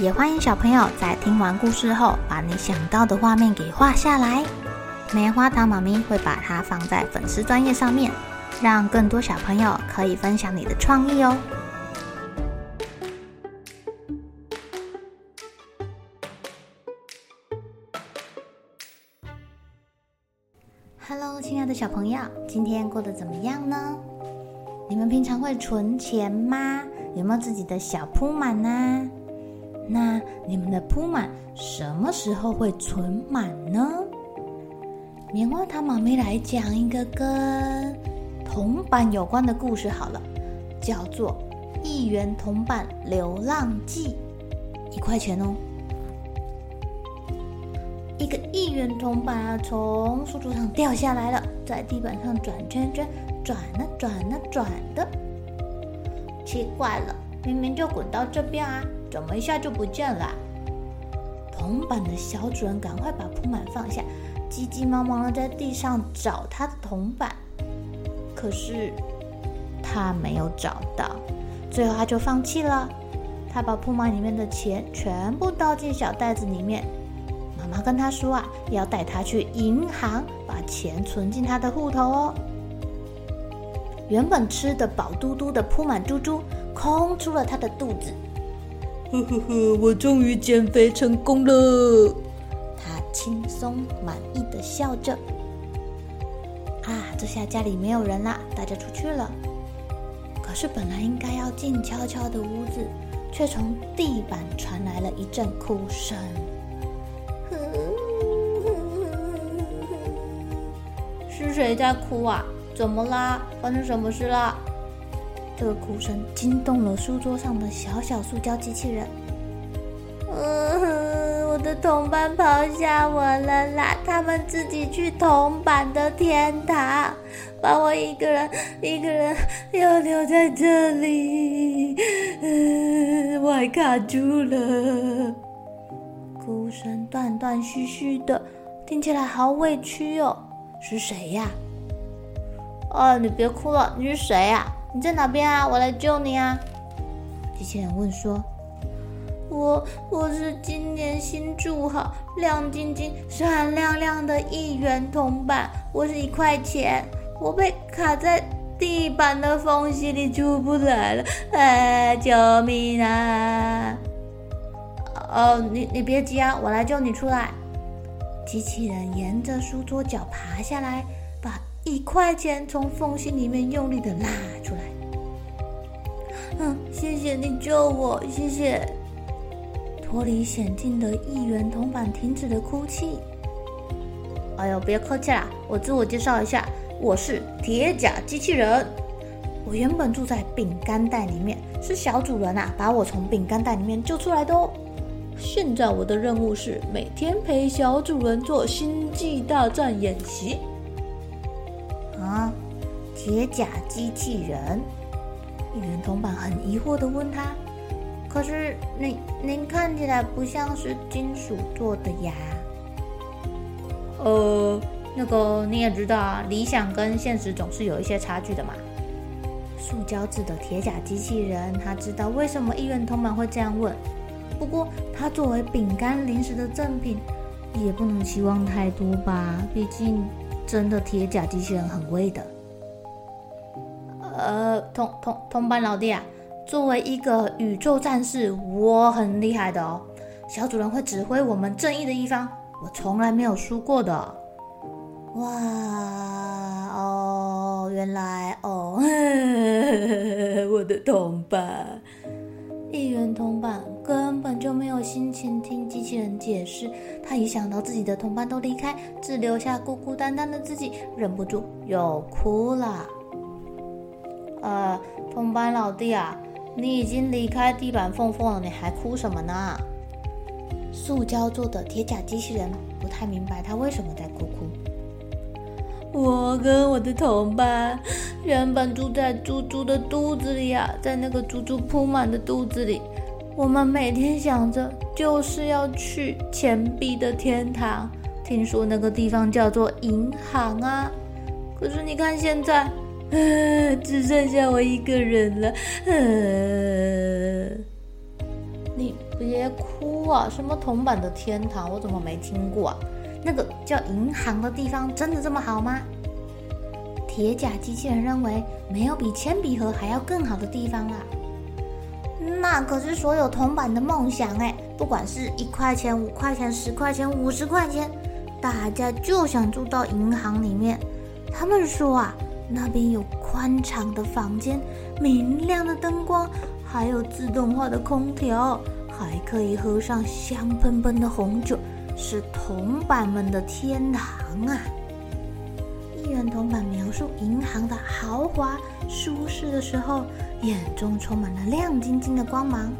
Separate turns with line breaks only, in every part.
也欢迎小朋友在听完故事后，把你想到的画面给画下来。棉花糖妈咪会把它放在粉丝专页上面，让更多小朋友可以分享你的创意哦。Hello，亲爱的小朋友，今天过得怎么样呢？你们平常会存钱吗？有没有自己的小铺满呢？那你们的铺满什么时候会存满呢？棉花糖妈咪来讲一个跟铜板有关的故事好了，叫做《一元铜板流浪记》，一块钱哦。一个一元铜板啊，从书桌上掉下来了，在地板上转圈圈，转啊转啊转的。奇怪了，明明就滚到这边啊，怎么一下就不见了？铜板的小主人赶快把铺满放下，急急忙忙的在地上找他的铜板，可是他没有找到，最后他就放弃了。他把铺满里面的钱全部倒进小袋子里面。妈妈跟他说啊，要带他去银行把钱存进他的户头哦。原本吃的饱嘟嘟的铺满猪猪，空出了他的肚子。呵呵呵，我终于减肥成功了。他轻松满意的笑着。啊，这下家里没有人啦，大家出去了。可是本来应该要静悄悄的屋子，却从地板传来了一阵哭声。是谁在哭啊？怎么啦？发生什么事啦？这个哭声惊动了书桌上的小小塑胶机器人。嗯，我的同伴抛下我了啦！他们自己去铜板的天堂，把我一个人一个人又留在这里。嗯，我还卡住了。哭声断断续续的，听起来好委屈哦。是谁呀？哦，你别哭了，你是谁呀？你在哪边啊？我来救你啊！机器人问说：“我我是今年新筑好、亮晶晶、闪亮亮的一元铜板，我是一块钱，我被卡在地板的缝隙里出不来了，哎，救命啊！”哦，你你别急啊，我来救你出来。机器人沿着书桌角爬下来，把一块钱从缝隙里面用力的拉出来。嗯，谢谢你救我，谢谢。脱离险境的一元铜板停止了哭泣。哎呦，别客气啦，我自我介绍一下，我是铁甲机器人。我原本住在饼干袋里面，是小主人啊把我从饼干袋里面救出来的哦。现在我的任务是每天陪小主人做星际大战演习。啊，铁甲机器人，一元铜板很疑惑地问他：“可是您您看起来不像是金属做的呀？”呃，那个你也知道啊，理想跟现实总是有一些差距的嘛。塑胶制的铁甲机器人，他知道为什么一元铜板会这样问。不过，他作为饼干零食的赠品，也不能期望太多吧？毕竟，真的铁甲机器人很贵的。呃，同同同班老弟啊，作为一个宇宙战士，我很厉害的哦。小主人会指挥我们正义的一方，我从来没有输过的。哇哦，原来哦，我的同伴。一元铜板根本就没有心情听机器人解释，他一想到自己的同伴都离开，只留下孤孤单单的自己，忍不住又哭了。呃，同伴老弟啊，你已经离开地板缝缝了，你还哭什么呢？塑胶做的铁甲机器人不太明白他为什么在哭哭。我跟我的同伴原本住在猪猪的肚子里啊，在那个猪猪铺满的肚子里，我们每天想着就是要去钱币的天堂，听说那个地方叫做银行啊。可是你看现在，呃，只剩下我一个人了。呃，你别哭啊！什么铜板的天堂，我怎么没听过啊？那个叫银行的地方真的这么好吗？铁甲机器人认为没有比铅笔盒还要更好的地方啊。那可是所有铜板的梦想哎！不管是一块钱、五块钱、十块钱、五十块钱，大家就想住到银行里面。他们说啊，那边有宽敞的房间、明亮的灯光，还有自动化的空调，还可以喝上香喷喷的红酒。是铜板们的天堂啊！一元铜板描述银行的豪华舒适的时候，眼中充满了亮晶晶的光芒。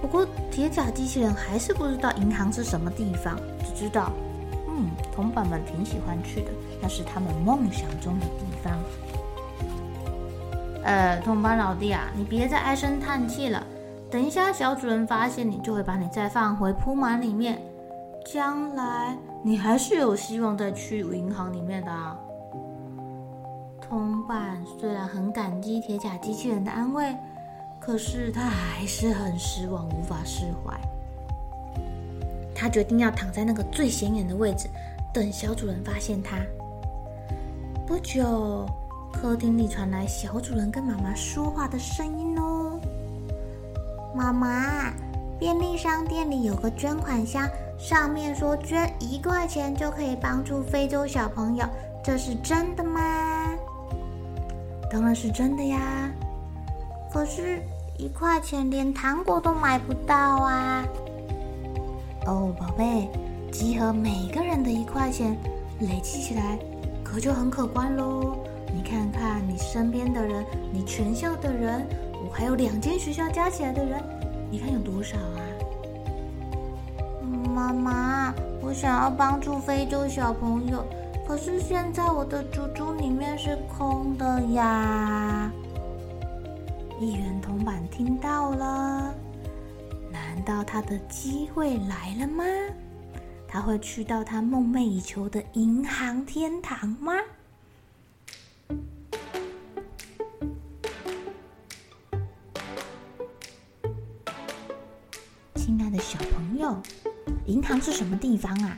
不过铁甲机器人还是不知道银行是什么地方，只知道，嗯，铜板们挺喜欢去的，那是他们梦想中的地方。呃，铜板老弟啊，你别再唉声叹气了，等一下小主人发现你，就会把你再放回铺满里面。将来你还是有希望再去银行里面的啊。铜板虽然很感激铁甲机器人的安慰，可是他还是很失望，无法释怀。他决定要躺在那个最显眼的位置，等小主人发现他。不久，客厅里传来小主人跟妈妈说话的声音哦：“妈妈，便利商店里有个捐款箱。”上面说捐一块钱就可以帮助非洲小朋友，这是真的吗？当然是真的呀。可是，一块钱连糖果都买不到啊！哦，宝贝，集合每个人的一块钱，累积起来可就很可观喽。你看看你身边的人，你全校的人，我还有两间学校加起来的人，你看有多少啊？妈妈，我想要帮助非洲小朋友，可是现在我的猪猪里面是空的呀。一元铜板听到了，难道他的机会来了吗？他会去到他梦寐以求的银行天堂吗？亲爱的小朋友。银行是什么地方啊？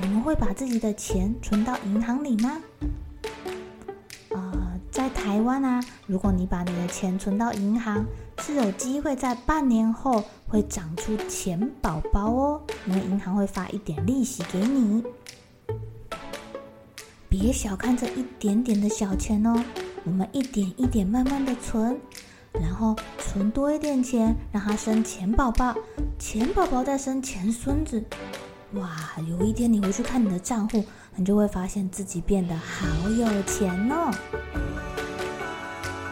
你们会把自己的钱存到银行里吗？呃，在台湾啊，如果你把你的钱存到银行，是有机会在半年后会长出钱宝宝哦，因为银行会发一点利息给你。别小看这一点点的小钱哦，我们一点一点慢慢的存。然后存多一点钱，让他生钱宝宝，钱宝宝再生钱孙子，哇！有一天你回去看你的账户，你就会发现自己变得好有钱哦。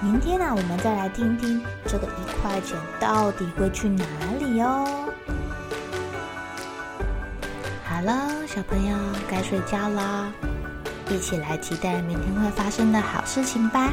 明天呢、啊，我们再来听听这个一块钱到底会去哪里哦。好了，小朋友该睡觉啦，一起来期待明天会发生的好事情吧。